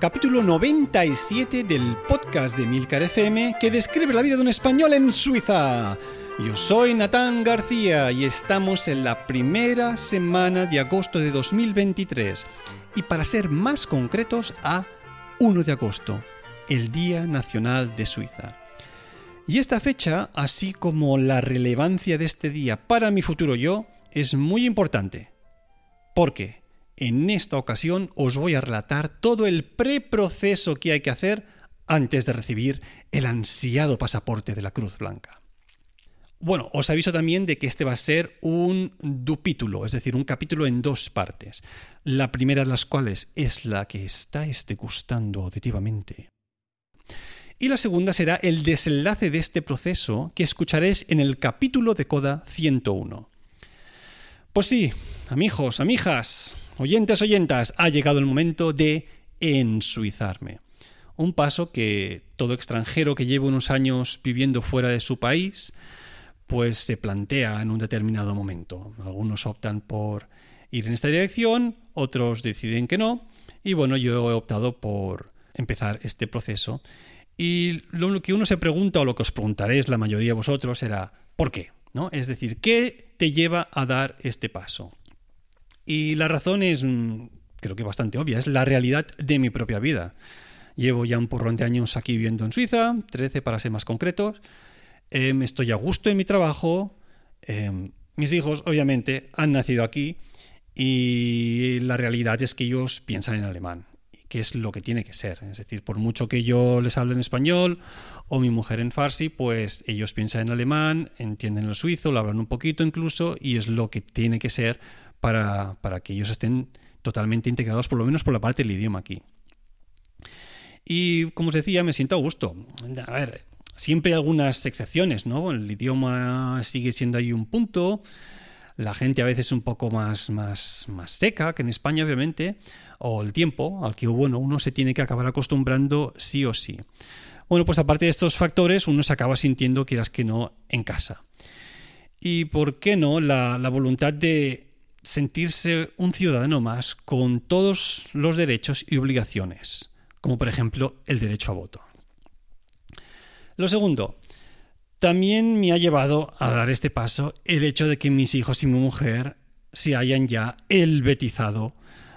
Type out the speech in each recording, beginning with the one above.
capítulo 97 del podcast de Milcar FM que describe la vida de un español en Suiza. Yo soy Natán García y estamos en la primera semana de agosto de 2023 y para ser más concretos a 1 de agosto, el Día Nacional de Suiza. Y esta fecha, así como la relevancia de este día para mi futuro yo, es muy importante porque en esta ocasión os voy a relatar todo el preproceso que hay que hacer antes de recibir el ansiado pasaporte de la Cruz Blanca. Bueno, os aviso también de que este va a ser un dupítulo, es decir, un capítulo en dos partes. La primera de las cuales es la que estáis degustando auditivamente. Y la segunda será el desenlace de este proceso que escucharéis en el capítulo de Coda 101. Pues sí, amigos, amijas, oyentes, oyentas, ha llegado el momento de ensuizarme. Un paso que todo extranjero que lleve unos años viviendo fuera de su país, pues se plantea en un determinado momento. Algunos optan por ir en esta dirección, otros deciden que no, y bueno, yo he optado por empezar este proceso. Y lo que uno se pregunta, o lo que os preguntaréis la mayoría de vosotros, será ¿por qué? ¿No? Es decir, ¿qué te lleva a dar este paso? Y la razón es, mm, creo que bastante obvia, es la realidad de mi propia vida. Llevo ya un porrón de años aquí viviendo en Suiza, 13 para ser más concretos. Em, estoy a gusto en mi trabajo. Em, mis hijos, obviamente, han nacido aquí y la realidad es que ellos piensan en alemán que es lo que tiene que ser. Es decir, por mucho que yo les hable en español o mi mujer en farsi, pues ellos piensan en alemán, entienden el suizo, lo hablan un poquito incluso y es lo que tiene que ser para, para que ellos estén totalmente integrados, por lo menos por la parte del idioma aquí. Y como os decía, me siento a gusto. A ver, siempre hay algunas excepciones, ¿no? El idioma sigue siendo ahí un punto. La gente a veces un poco más, más, más seca que en España, obviamente o el tiempo al que bueno, uno se tiene que acabar acostumbrando sí o sí. Bueno, pues aparte de estos factores, uno se acaba sintiendo, quieras que no, en casa. Y por qué no, la, la voluntad de sentirse un ciudadano más con todos los derechos y obligaciones, como por ejemplo el derecho a voto. Lo segundo, también me ha llevado a dar este paso el hecho de que mis hijos y mi mujer se hayan ya elbetizado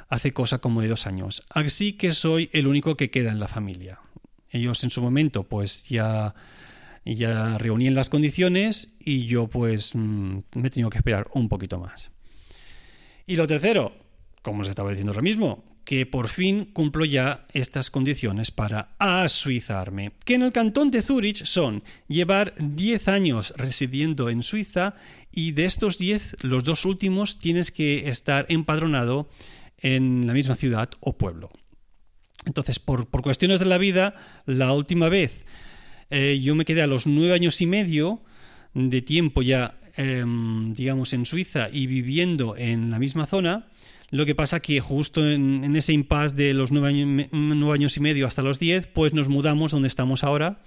hace cosa como de dos años. Así que soy el único que queda en la familia. Ellos en su momento pues ya, ya reunían las condiciones y yo pues mm, me he tenido que esperar un poquito más. Y lo tercero, como os estaba diciendo ahora mismo, que por fin cumplo ya estas condiciones para asuizarme, que en el cantón de Zurich son llevar 10 años residiendo en Suiza y de estos 10, los dos últimos tienes que estar empadronado en la misma ciudad o pueblo. Entonces, por, cuestiones de la vida, la última vez eh, yo me quedé a los nueve años y medio de tiempo ya, em, digamos, en Suiza y viviendo en la misma zona. Lo que pasa que justo en, ese impasse de los nueve años, y medio hasta los diez, pues nos mudamos donde estamos ahora.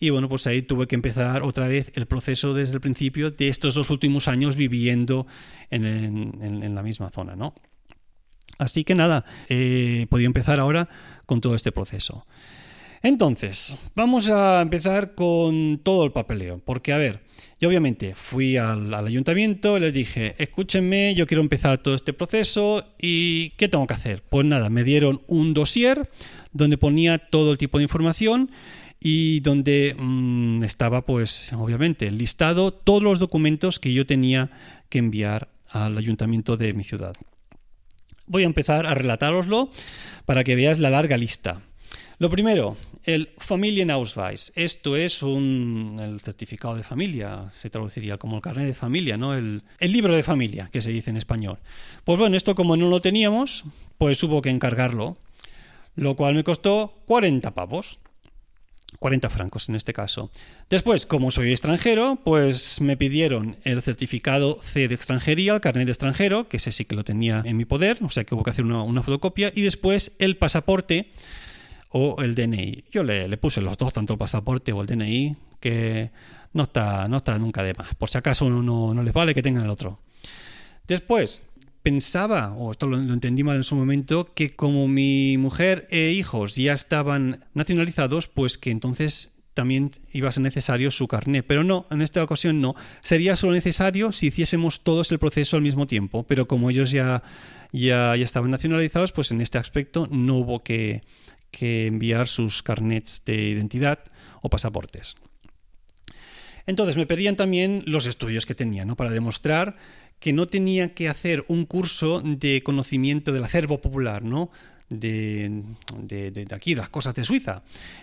Y bueno, pues ahí tuve que empezar otra vez el proceso desde el principio de estos dos últimos años viviendo en, la misma zona, ¿no? Así que nada, he podido empezar ahora con todo este proceso. Entonces, vamos a empezar con todo el papeleo, porque a ver, yo obviamente fui al, ayuntamiento y les dije, escúchenme, yo quiero empezar todo este proceso y ¿qué tengo que hacer? Pues nada, me dieron un dossier donde ponía todo el tipo de información y donde mm, estaba pues obviamente listado todos los documentos que yo tenía que enviar al ayuntamiento de mi ciudad. Voy a empezar a relatároslo para que veáis la larga lista. Lo primero, el Familienausweis. Esto es un, el certificado de familia, se traduciría como el carnet de familia, ¿no? El, el, libro de familia, que se dice en español. Pues bueno, esto como no lo teníamos, pues hubo que encargarlo, lo cual me costó 40 pavos. 40 francos en este caso. Después, como soy extranjero, pues me pidieron el certificado C de extranjería, el carnet de extranjero, que ese sí que lo tenía en mi poder, o sea que hubo que hacer una, fotocopia, y después el pasaporte o el DNI. Yo le, puse los dos, tanto el pasaporte o el DNI, que no está, no está nunca de más. Por si acaso uno no, no les vale que tengan el otro. Después, pensaba, o esto lo, entendí mal en su momento, que como mi mujer e hijos ya estaban nacionalizados, pues que entonces también iba a ser necesario su carnet. Pero no, en esta ocasión no. Sería solo necesario si hiciésemos todos el proceso al mismo tiempo. Pero como ellos ya, ya, ya estaban nacionalizados, pues en este aspecto no hubo que, que enviar sus carnets de identidad o pasaportes. Entonces me pedían también los estudios que tenía, ¿no? Para demostrar que no tenía que hacer un curso de conocimiento del acervo popular, ¿no? De, de, aquí, las cosas de Suiza.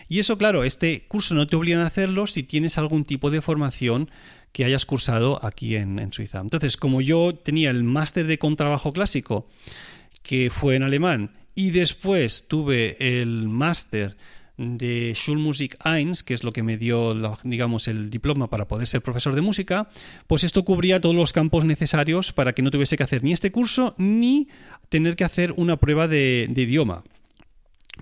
Y eso, claro, este curso no te obligan a hacerlo si tienes algún tipo de formación que hayas cursado aquí en Suiza. Entonces, como yo tenía el máster de contrabajo clásico, que fue en alemán, y después tuve el máster de Schulmusik 1, que es lo que me dio, digamos, el diploma para poder ser profesor de música, pues esto cubría todos los campos necesarios para que no tuviese que hacer ni este curso ni tener que hacer una prueba de, idioma.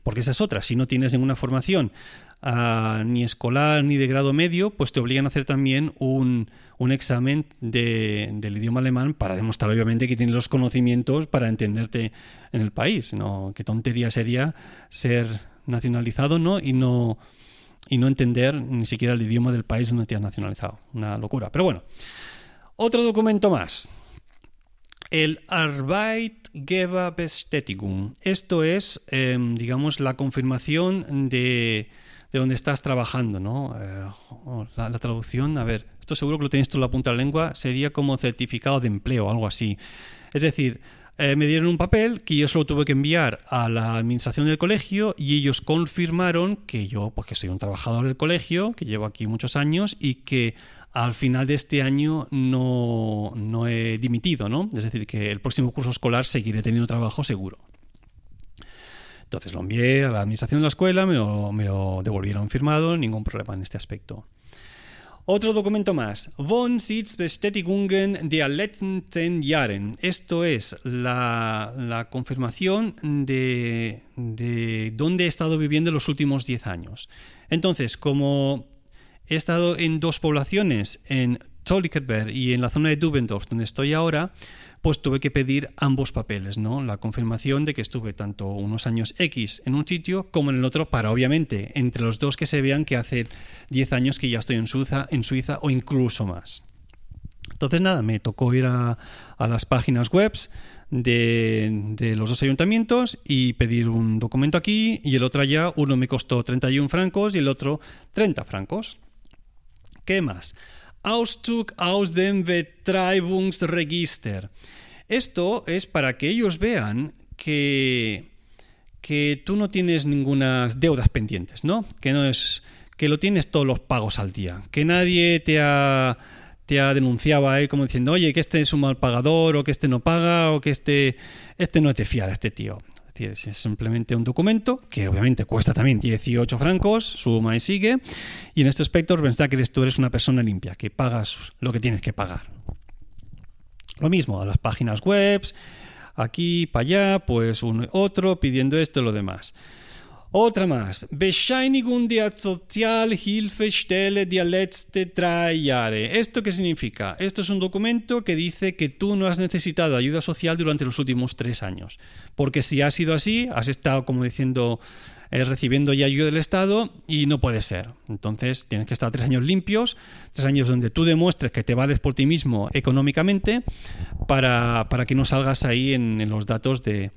Porque esa es otra, si no tienes ninguna formación ni escolar ni de grado medio, pues te obligan a hacer también un, examen del idioma alemán para demostrar obviamente que tienes los conocimientos para entenderte en el país. ¿no? Qué tontería sería ser nacionalizado ¿no? y no y no entender ni siquiera el idioma del país donde te has nacionalizado. Una locura. Pero bueno, otro documento más. El Arbeitgeberbestätigung. Esto es, em, digamos, la confirmación de, de donde estás trabajando, ¿no? Eh, la, la, traducción, a ver, esto seguro que lo tenéis tú en la punta de la lengua, sería como certificado de empleo, algo así. Es decir, eh, me dieron un papel que yo solo tuve que enviar a la administración del colegio y ellos confirmaron que yo, pues que soy un trabajador del colegio, que llevo aquí muchos años y que al final de este año no, no he dimitido, ¿no? Es decir, que el próximo curso escolar seguiré teniendo trabajo seguro. Entonces lo envié a la administración de la escuela, me lo, devolvieron firmado, ningún problema en este aspecto. Otro documento más. Wohnsitzbestätigungen der letzten zehn Jahren. Esto es la, confirmación de, de, dónde he estado viviendo los últimos 10 años. Entonces, como he estado en dos poblaciones, en Zollikerberg y en la zona de Dubendorf, donde estoy ahora, pues tuve que pedir ambos papeles, ¿no? La confirmación de que estuve tanto unos años X en un sitio como en el otro, para obviamente entre los dos que se vean que hace 10 años que ya estoy en Suiza, en Suiza o incluso más. Entonces nada, me tocó ir a, las páginas web de, de, los dos ayuntamientos y pedir un documento aquí y el otro allá. Uno me costó 31 francos y el otro 30 francos. ¿Qué más? Auszug aus dem Betreibungsregister. Esto es para que ellos vean que, que tú no tienes ninguna deudas pendientes, ¿no? Que no es que lo tienes todos los pagos al día, que nadie te ha te ha denunciado ahí como diciendo, oye, que este es un mal pagador, o que este no paga, o que este, este no de fiar este tío es simplemente un documento que obviamente cuesta también 18 francos, suma y sigue. Y en este aspecto pensar que tú eres una persona limpia, que pagas lo que tienes que pagar. Lo mismo, a las páginas web, aquí, para allá, pues uno otro pidiendo esto y lo demás. Otra más. Bescheinigung der Sozialhilfestelle der letzte drei Jahre. ¿Esto qué significa? Esto es un documento que dice que tú no has necesitado ayuda social durante los últimos tres años. Porque si ha sido así, has estado, como diciendo, eh, recibiendo ya ayuda del Estado y no puede ser. Entonces tienes que estar tres años limpios, tres años donde tú demuestres que te vales por ti mismo económicamente para, que no salgas ahí en los datos de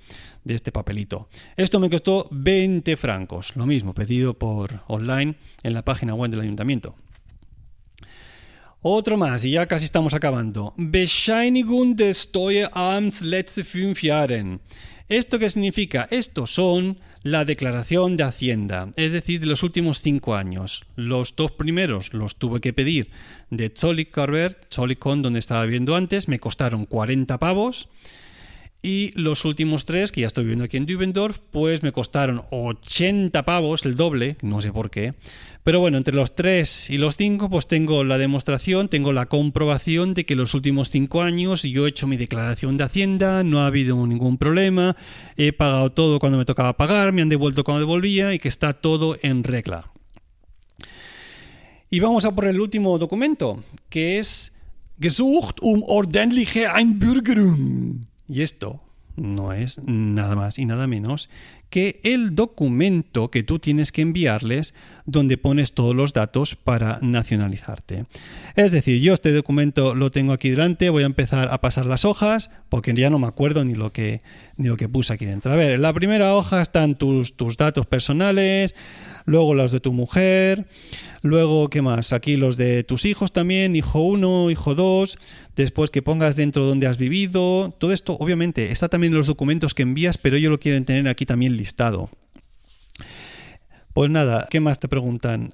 de este papelito. Esto me costó 20 francos, lo mismo, pedido por online en la página web del ayuntamiento. Otro más, y ya casi estamos acabando. Bescheinigung des Steueramts letzte fünf Jahren. ¿Esto qué significa? Estos son la declaración de Hacienda, es decir, de los últimos cinco años. Los dos primeros los tuve que pedir de Zollikarbert, Zollikon, donde estaba viviendo antes, me costaron 40 pavos. Y los últimos tres, que ya estoy viviendo aquí en Dübendorf, pues me costaron 80 pavos, el doble, no sé por qué. Pero bueno, entre los tres y los cinco, pues tengo la demostración, tengo la comprobación de que los últimos cinco años yo he hecho mi declaración de Hacienda, no ha habido ningún problema, he pagado todo cuando me tocaba pagar, me han devuelto cuando devolvía y que está todo en regla. Y vamos a por el último documento, que es Gesucht um ordentliche Einbürgerung. Y esto no es nada más y nada menos que el documento que tú tienes que enviarles donde pones todos los datos para nacionalizarte. Es decir, yo este documento lo tengo aquí delante, voy a empezar a pasar las hojas porque ya no me acuerdo ni lo que, ni lo que puse aquí dentro. A ver, en la primera hoja están tus, tus datos personales, luego los de tu mujer, luego, ¿qué más? Aquí los de tus hijos también, hijo 1, hijo 2, después que pongas dentro donde has vivido, todo esto obviamente está también en los documentos que envías, pero ellos lo quieren tener aquí también listado. Pues nada, ¿qué más te preguntan?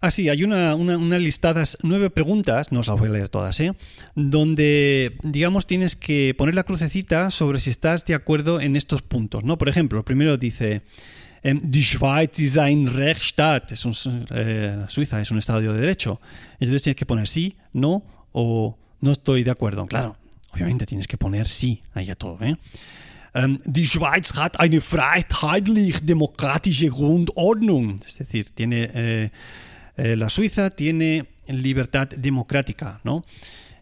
Ah, sí, hay una, una, listadas, nueve preguntas, no os las voy a leer todas, ¿eh? Donde, digamos, tienes que poner la crucecita sobre si estás de acuerdo en estos puntos, ¿no? Por ejemplo, primero dice, em, Die Schweiz ist ein Rechtsstaat, es eh, Suiza es un Estado de Derecho. Entonces tienes que poner sí, no o no estoy de acuerdo. Claro, obviamente tienes que poner sí ahí a todo, ¿eh? Um, die Schweiz hat eine freiheitlich-demokratische Grundordnung. Es decir, tiene, eh, eh, la Suiza tiene libertad democrática, ¿no?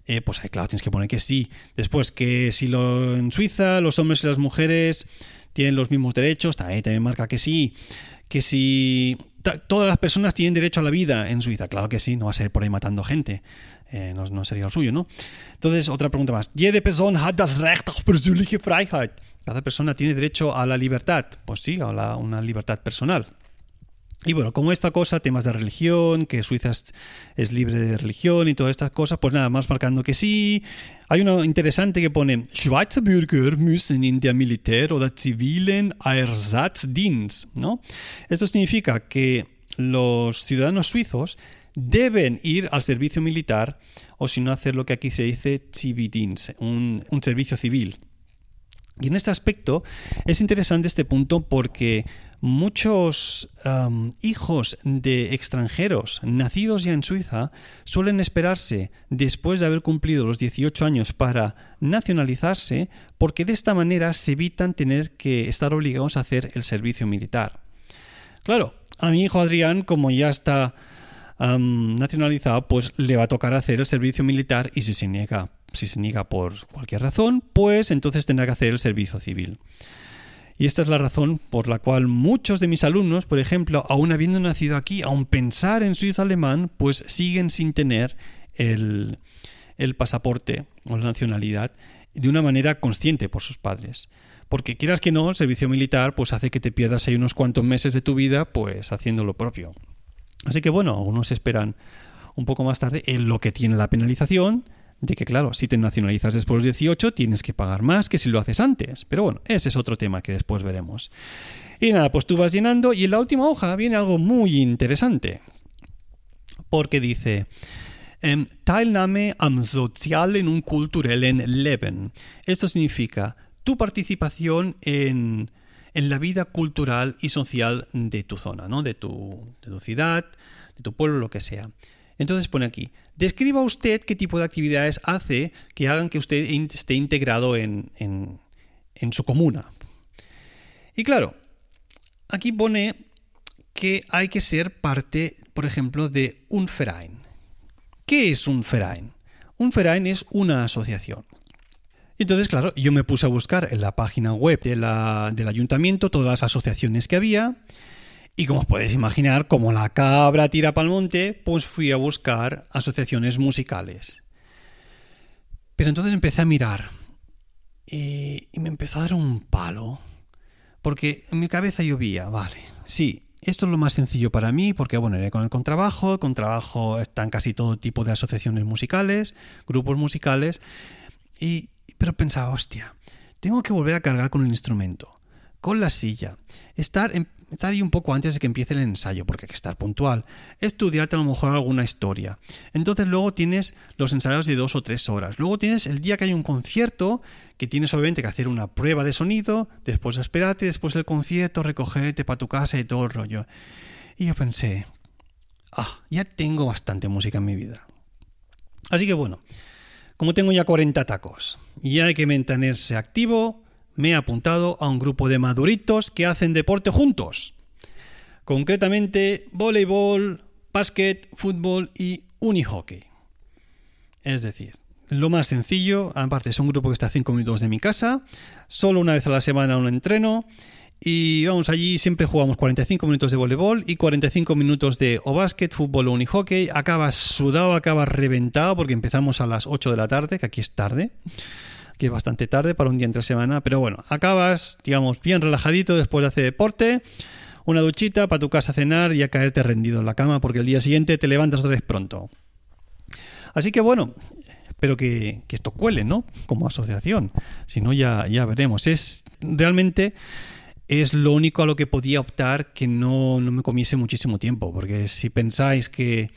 Eh, pues claro, tienes que poner que sí. Después, que si lo, en Suiza los hombres y las mujeres tienen los mismos derechos, ahí también marca que sí. Que si todas las personas tienen derecho a la vida en Suiza, claro que sí, no va a ser por ahí matando gente. Eh, no, sería el suyo, ¿no? Entonces, otra pregunta más. Jede Person hat das Recht auf persönliche Freiheit. Cada persona tiene derecho a la libertad. Pues sí, a una libertad personal. Y bueno, como esta cosa, temas de religión, que Suiza es, libre de religión y todas estas cosas, pues nada más marcando que sí. Hay uno interesante que pone, Schweizer Bürger müssen in der Militär- oder zivilen Ersatzdienst, ¿no? Esto significa que los ciudadanos suizos deben ir al servicio militar o si no hacer lo que aquí se dice Zivildienst, un, un servicio civil. Y en este aspecto es interesante este punto porque muchos hijos de extranjeros nacidos ya en Suiza suelen esperarse después de haber cumplido los 18 años para nacionalizarse porque de esta manera se evitan tener que estar obligados a hacer el servicio militar. Claro, a mi hijo Adrián, como ya está nacionalizado, pues le va a tocar hacer el servicio militar y si se niega, si se niega por cualquier razón, pues entonces tendrá que hacer el servicio civil. Y esta es la razón por la cual muchos de mis alumnos, por ejemplo, aún habiendo nacido aquí, aún pensar en suizo alemán, pues siguen sin tener el, el pasaporte o la nacionalidad de una manera consciente por sus padres. Porque quieras que no, el servicio militar pues hace que te pierdas ahí unos cuantos meses de tu vida pues haciendo lo propio. Así que bueno, algunos esperan un poco más tarde en lo que tiene la penalización de que claro, si te nacionalizas después de los 18 tienes que pagar más que si lo haces antes. Pero bueno, ese es otro tema que después veremos. Y nada, pues tú vas llenando y en la última hoja viene algo muy interesante. Porque dice... Em, Teilnahme am sozialen und kulturellen Leben. Esto significa tu participación en en la vida cultural y social de tu zona, ¿no? de, tu, de tu ciudad, de tu pueblo, lo que sea. Entonces pone aquí, describa usted qué tipo de actividades hace que hagan que usted esté integrado en, en, su comuna. Y claro, aquí pone que hay que ser parte, por ejemplo, de un Verein. ¿Qué es un Verein? Un Verein es una asociación. Entonces, claro, yo me puse a buscar en la página web del ayuntamiento todas las asociaciones que había. Y como os podéis imaginar, como la cabra tira para el monte, pues fui a buscar asociaciones musicales. Pero entonces empecé a mirar y, me empezó a dar un palo. Porque en mi cabeza llovía, vale, sí, esto es lo más sencillo para mí porque, bueno, iré con el contrabajo. El contrabajo están casi todo tipo de asociaciones musicales, grupos musicales. Y, pero pensaba, hostia, tengo que volver a cargar con el instrumento, con la silla, estar, estar ahí un poco antes de que empiece el ensayo, porque hay que estar puntual, estudiarte a lo mejor alguna historia. Entonces luego tienes los ensayos de dos o tres horas. Luego tienes el día que hay un concierto, que tienes obviamente que hacer una prueba de sonido, después esperarte, después del concierto, recogerte para tu casa y todo el rollo. Y yo pensé, ah, ya tengo bastante música en mi vida. Así que bueno, como tengo ya 40 tacos y hay que mantenerse activo, me he apuntado a un grupo de maduritos que hacen deporte juntos. Concretamente, voleibol, básquet, fútbol y unihockey. Es decir, lo más sencillo, aparte es un grupo que está a 5 minutos de mi casa, solo una vez a la semana un entreno y vamos allí, siempre jugamos 45 minutos de voleibol y 45 minutos de o básquet, fútbol o unihockey. Acabas sudado, acabas reventado porque empezamos a las 8 de la tarde, que aquí es tarde, que es bastante tarde para un día entre semana, pero bueno, acabas, digamos, bien relajadito después de hacer deporte, una duchita para tu casa cenar y a caerte rendido en la cama porque el día siguiente te levantas otra vez pronto. Así que bueno, espero que, esto cuele, ¿no? Como asociación. Si no, ya, ya veremos. Es realmente es lo único a lo que podía optar que no, no me comiese muchísimo tiempo. Porque si pensáis que,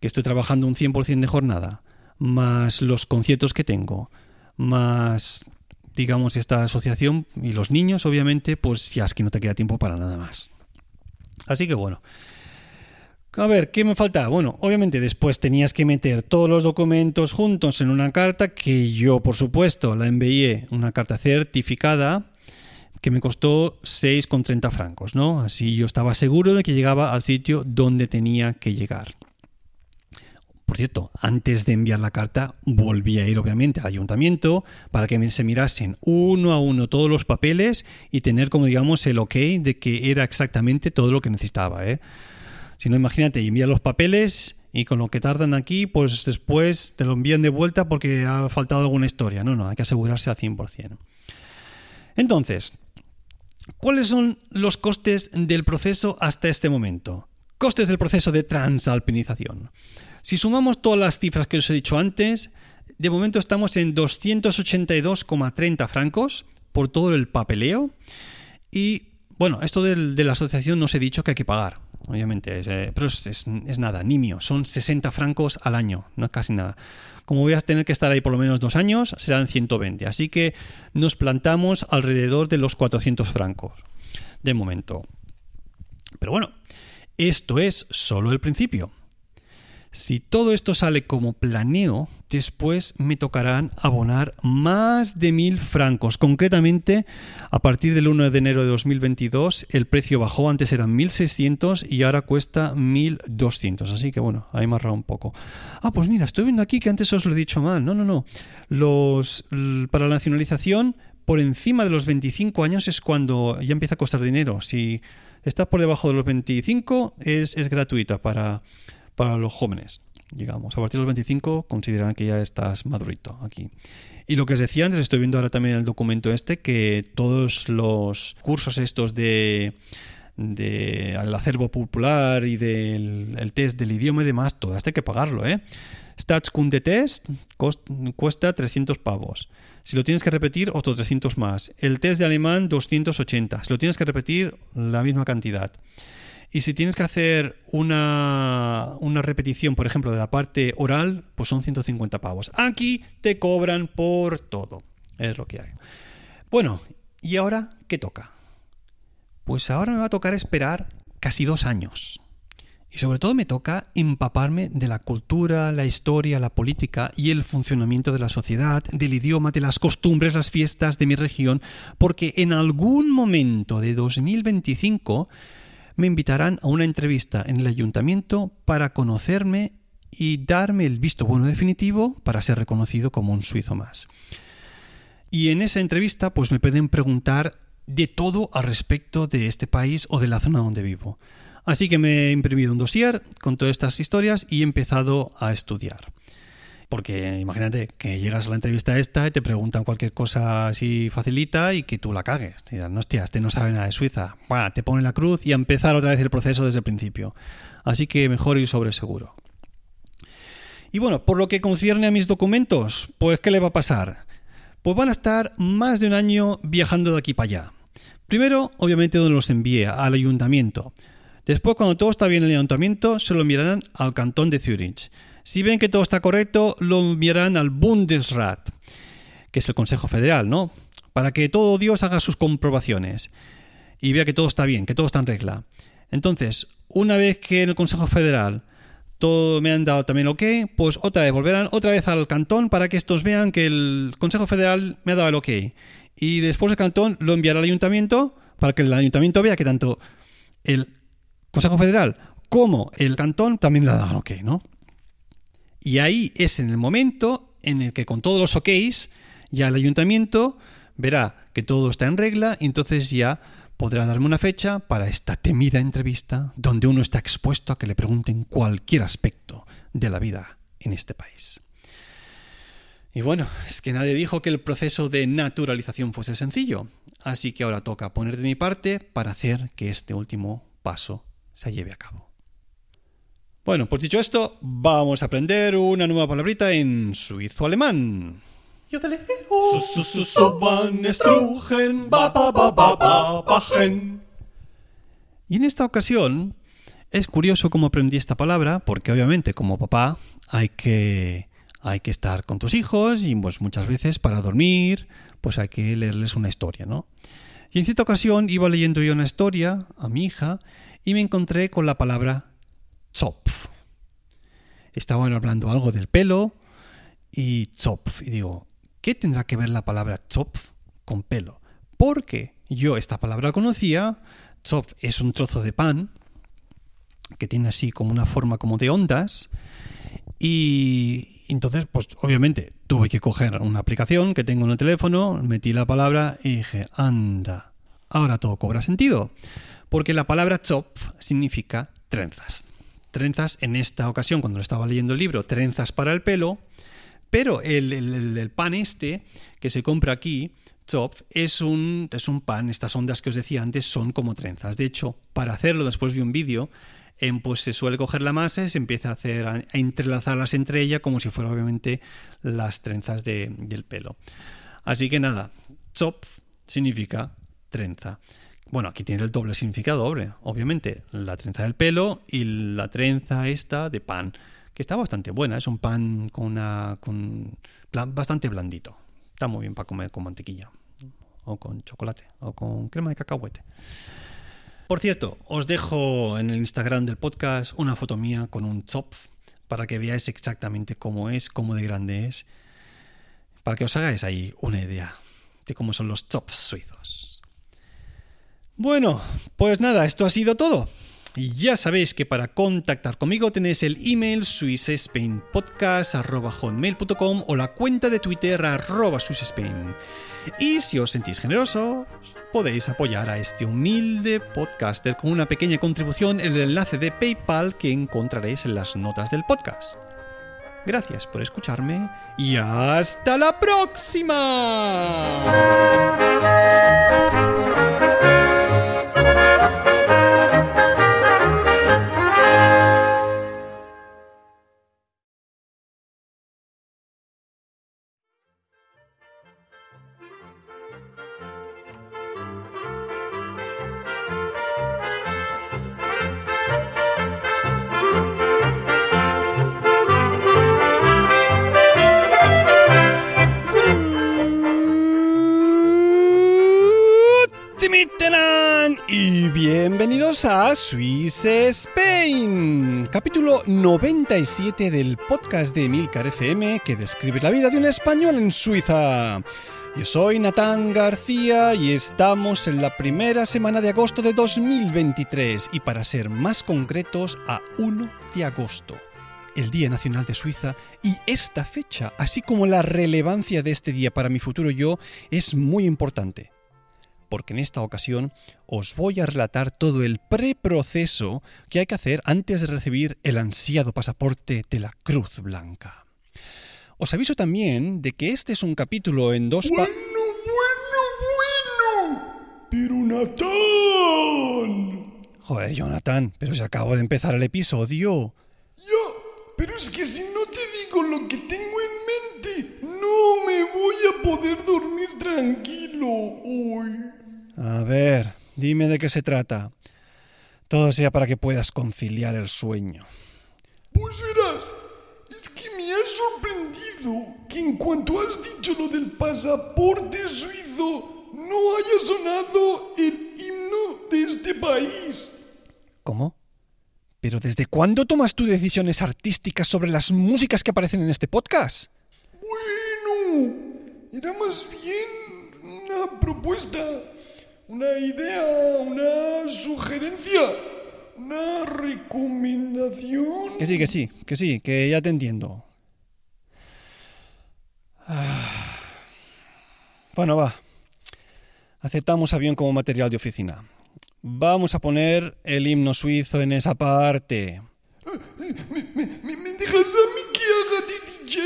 que estoy trabajando un 100% de jornada, más los conciertos que tengo, más digamos esta asociación y los niños, obviamente, pues ya es que no te queda tiempo para nada más. Así que bueno, a ver, ¿qué me falta? Bueno, obviamente después tenías que meter todos los documentos juntos en una carta que yo, por supuesto, la envié, una carta certificada que me costó 6,30 francos, ¿no? Así yo estaba seguro de que llegaba al sitio donde tenía que llegar. Por cierto, antes de enviar la carta, volví a ir obviamente al ayuntamiento para que se mirasen uno a uno todos los papeles y tener como digamos el ok de que era exactamente todo lo que necesitaba, ¿eh? Si no, imagínate, envía los papeles y con lo que tardan aquí, pues después te lo envían de vuelta porque ha faltado alguna historia. No, no, hay que asegurarse al 100%. Entonces, ¿cuáles son los costes del proceso hasta este momento? Costes del proceso de transalpinización. Si sumamos todas las cifras que os he dicho antes, de momento estamos en 282,30 francos por todo el papeleo. Y bueno, esto de la asociación no os he dicho que hay que pagar obviamente, eh, pero es, nada, nimio, son 60 francos al año, no es casi nada. Como voy a tener que estar ahí por lo menos dos años, serán 120, así que nos plantamos alrededor de los 400 francos de momento. Pero bueno, esto es solo el principio. Si todo esto sale como planeo, después me tocarán abonar más de mil francos. Concretamente, a partir del 1 de enero de 2022, el precio bajó. Antes eran 1.600 y ahora cuesta 1.200. Así que bueno, ahí me ahorrado un poco. Ah, pues mira, estoy viendo aquí que antes os lo he dicho mal. No, no, no. Los, para la nacionalización, por encima de los 25 años es cuando ya empieza a costar dinero. Si está por debajo de los 25, es, es gratuita para para los jóvenes, digamos. A partir de los 25 consideran que ya estás madurito aquí. Y lo que os decía antes, estoy viendo ahora también el documento este, que todos los cursos estos de del acervo popular y del test del idioma y demás, todo hay que pagarlo, ¿eh? Statskunde Test cuesta 300 pavos. Si lo tienes que repetir, otros 300 más. El test de alemán, 280. Si lo tienes que repetir, la misma cantidad. Y si tienes que hacer una, una, repetición, por ejemplo, de la parte oral, pues son 150 pavos. Aquí te cobran por todo. Es lo que hay. Bueno, ¿y ahora qué toca? Pues ahora me va a tocar esperar casi dos años. Y sobre todo me toca empaparme de la cultura, la historia, la política y el funcionamiento de la sociedad, del idioma, de las costumbres, las fiestas de mi región, porque en algún momento de 2025 me invitarán a una entrevista en el ayuntamiento para conocerme y darme el visto bueno definitivo para ser reconocido como un suizo más. Y en esa entrevista pues me pueden preguntar de todo al respecto de este país o de la zona donde vivo. Así que me he imprimido un dossier con todas estas historias y he empezado a estudiar. Porque imagínate que llegas a la entrevista esta y te preguntan cualquier cosa así facilita y que tú la cagues. Te dirán, hostia, este no sabe nada de Suiza. te ponen la cruz y empezar otra vez el proceso desde el principio. Así que mejor ir sobre seguro. Y bueno, por lo que concierne a mis documentos, pues ¿qué le va a pasar? Pues van a estar más de un año viajando de aquí para allá. Primero, obviamente, donde los envíe, al ayuntamiento. Después, cuando todo está bien en el ayuntamiento, se lo enviarán al cantón de Zurich. Si ven que todo está correcto, lo enviarán al Bundesrat, que es el Consejo Federal, ¿no? Para que todo Dios haga sus comprobaciones y vea que todo está bien, que todo está en regla. Entonces, una vez que en el Consejo Federal todo me han dado también ok, pues otra vez volverán otra vez al cantón para que estos vean que el Consejo Federal me ha dado el ok. Y después el cantón lo enviará al ayuntamiento para que el ayuntamiento vea que tanto el Consejo Federal como el cantón también le han dado ok, ¿no? Y ahí es en el momento en el que con todos los OKs ya el ayuntamiento verá que todo está en regla y entonces ya podrá darme una fecha para esta temida entrevista donde uno está expuesto a que le pregunten cualquier aspecto de la vida en este país. Y bueno, es que nadie dijo que el proceso de naturalización fuese sencillo, así que ahora toca poner de mi parte para hacer que este último paso se lleve a cabo. Bueno, pues dicho esto, vamos a aprender una nueva palabrita en suizo-alemán. Y en esta ocasión es curioso cómo aprendí esta palabra, porque obviamente como papá hay que, hay que estar con tus hijos y pues muchas veces para dormir pues hay que leerles una historia, ¿no? Y en cierta ocasión iba leyendo yo una historia a mi hija y me encontré con la palabra Zopf. Estaban hablando algo del pelo y Zopf. Y digo, ¿qué tendrá que ver la palabra Zopf con pelo? Porque yo esta palabra conocía. Zopf es un trozo de pan que tiene así como una forma como de ondas. Y entonces, pues obviamente tuve que coger una aplicación que tengo en el teléfono, metí la palabra y dije, anda, ahora todo cobra sentido. Porque la palabra Zopf significa trenzas trenzas en esta ocasión, cuando estaba leyendo el libro, trenzas para el pelo, pero el, pan este que se compra aquí, Chopf, es un, es un pan, estas ondas que os decía antes son como trenzas. De hecho, para hacerlo, después vi un vídeo, pues se suele coger la masa y se empieza a hacer a, entrelazarlas entre ellas como si fueran obviamente las trenzas del pelo. Así que nada, Chopf significa trenza. Bueno, aquí tiene el doble significado, obviamente. La trenza del pelo y la trenza esta de pan, que está bastante buena. Es un pan con una. Con, bastante blandito. Está muy bien para comer con mantequilla. O con chocolate. O con crema de cacahuete. Por cierto, os dejo en el Instagram del podcast una foto mía con un zopf para que veáis exactamente cómo es, cómo de grande es. Para que os hagáis ahí una idea de cómo son los zopfs suizos. Bueno, pues nada, esto ha sido todo. Y ya sabéis que para contactar conmigo tenéis el email swissspainpodcast.com o la cuenta de Twitter arroba. Y si os sentís generosos, podéis apoyar a este humilde podcaster con una pequeña contribución en el enlace de PayPal que encontraréis en las notas del podcast. Gracias por escucharme y hasta la próxima. Swiss Spain, capítulo 97 del podcast de Milcar FM que describe la vida de un español en Suiza. Yo soy Natán García y estamos en la primera semana de agosto de 2023 y para ser más concretos a 1 de agosto el Día Nacional de Suiza y esta fecha, así como la relevancia de este día para mi futuro yo, es muy importante porque en esta ocasión os voy a relatar todo el preproceso que hay que hacer antes de recibir el ansiado pasaporte de la Cruz Blanca. Os aviso también de que este es un capítulo en dos Bueno, bueno, bueno. Pero Natán. Joder, Jonathan, pero si acabo de empezar el episodio. Ya, pero es que si no te digo lo que tengo en mente, no me voy a poder dormir tranquilo hoy. A ver, dime de qué se trata. Todo sea para que puedas conciliar el sueño. Pues verás, es que me ha sorprendido que en cuanto has dicho lo del pasaporte suizo, no haya sonado el himno de este país. ¿Cómo? ¿Pero desde cuándo tomas tú decisiones artísticas sobre las músicas que aparecen en este podcast? Bueno, era más bien una propuesta una idea, una sugerencia, una recomendación. Que sí, que sí, que sí, que ya te entiendo. Bueno, va. Aceptamos avión como material de oficina. Vamos a poner el himno suizo en esa parte. ¿Me, me, me, me dejas a mí que haga de DJ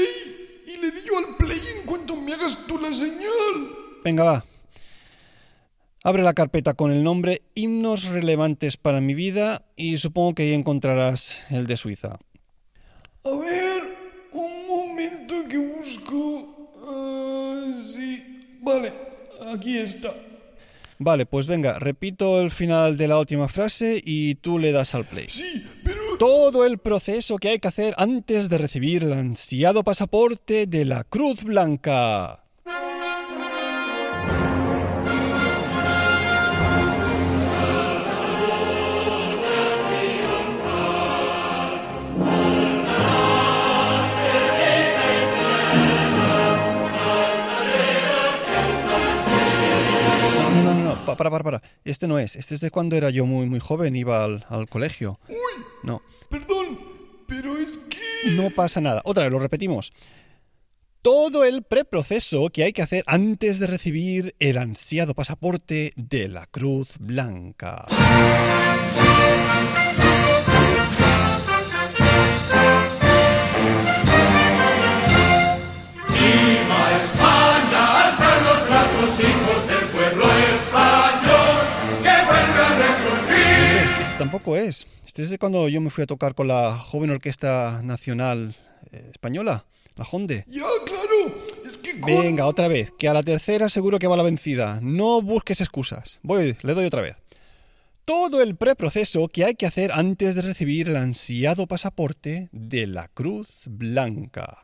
y le digo al play en cuanto me hagas tú la señal? Venga, va. Abre la carpeta con el nombre Himnos relevantes para mi vida y supongo que ahí encontrarás el de Suiza. A ver, un momento que busco. Ah, sí, vale, aquí está. Vale, pues venga, repito el final de la última frase y tú le das al play. Sí, pero... Todo el proceso que hay que hacer antes de recibir el ansiado pasaporte de la Cruz Blanca. Pa- para, para, para. Este no es. Este es de cuando era yo muy, muy joven, iba al, al colegio. Uy, No, perdón, pero es que... no pasa nada. Otra vez, lo repetimos. Todo el preproceso que hay que hacer antes de recibir el ansiado pasaporte de la Cruz Blanca. Es. Este es de cuando yo me fui a tocar con la joven orquesta nacional eh, española, la Honde. Ya, claro, es que... con- Venga, otra vez, que a la tercera seguro que va la vencida. No busques excusas. Voy, le doy otra vez. Todo el preproceso que hay que hacer antes de recibir el ansiado pasaporte de la Cruz Blanca.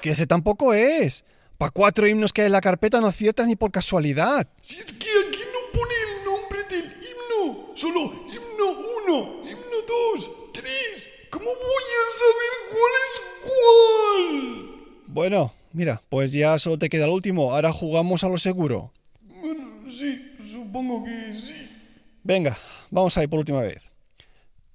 Que ese tampoco es. Pa' cuatro himnos que hay en la carpeta no aciertas ni por casualidad. Si es que aquí no pone el nombre del himno, solo himno 1, himno 2, 3. ¿Cómo voy a saber cuál es cuál? Bueno, mira, pues ya solo te queda el último. Ahora jugamos a lo seguro. Bueno, sí, supongo que sí. Venga, vamos a ir por última vez.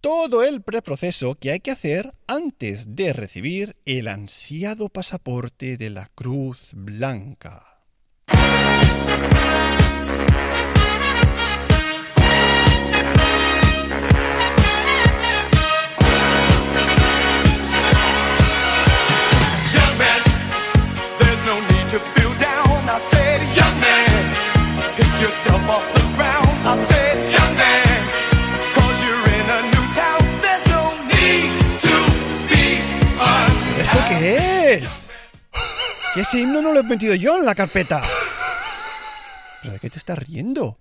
Todo el preproceso que hay que hacer antes de recibir el ansiado pasaporte de la Cruz Blanca. Yourself off Que ese himno no lo he metido yo en la carpeta. ¿Pero de qué te estás riendo?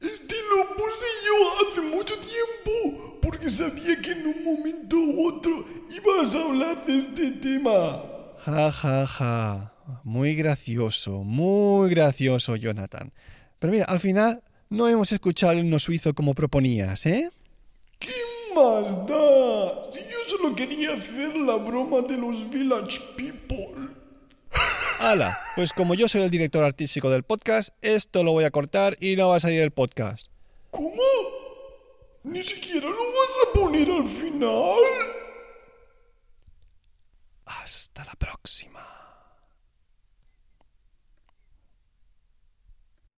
Este lo puse yo hace mucho tiempo, porque sabía que en un momento u otro ibas a hablar de este tema. Ja, ja, ja. Muy gracioso, muy gracioso, Jonathan. Pero mira, al final no hemos escuchado el himno suizo como proponías, ¿eh? ¿Qué más da? Si yo solo quería hacer la broma de los Village People. Hala, pues como yo soy el director artístico del podcast, esto lo voy a cortar y no va a salir el podcast. ¿Cómo? ¿Ni siquiera lo vas a poner al final? Hasta la próxima.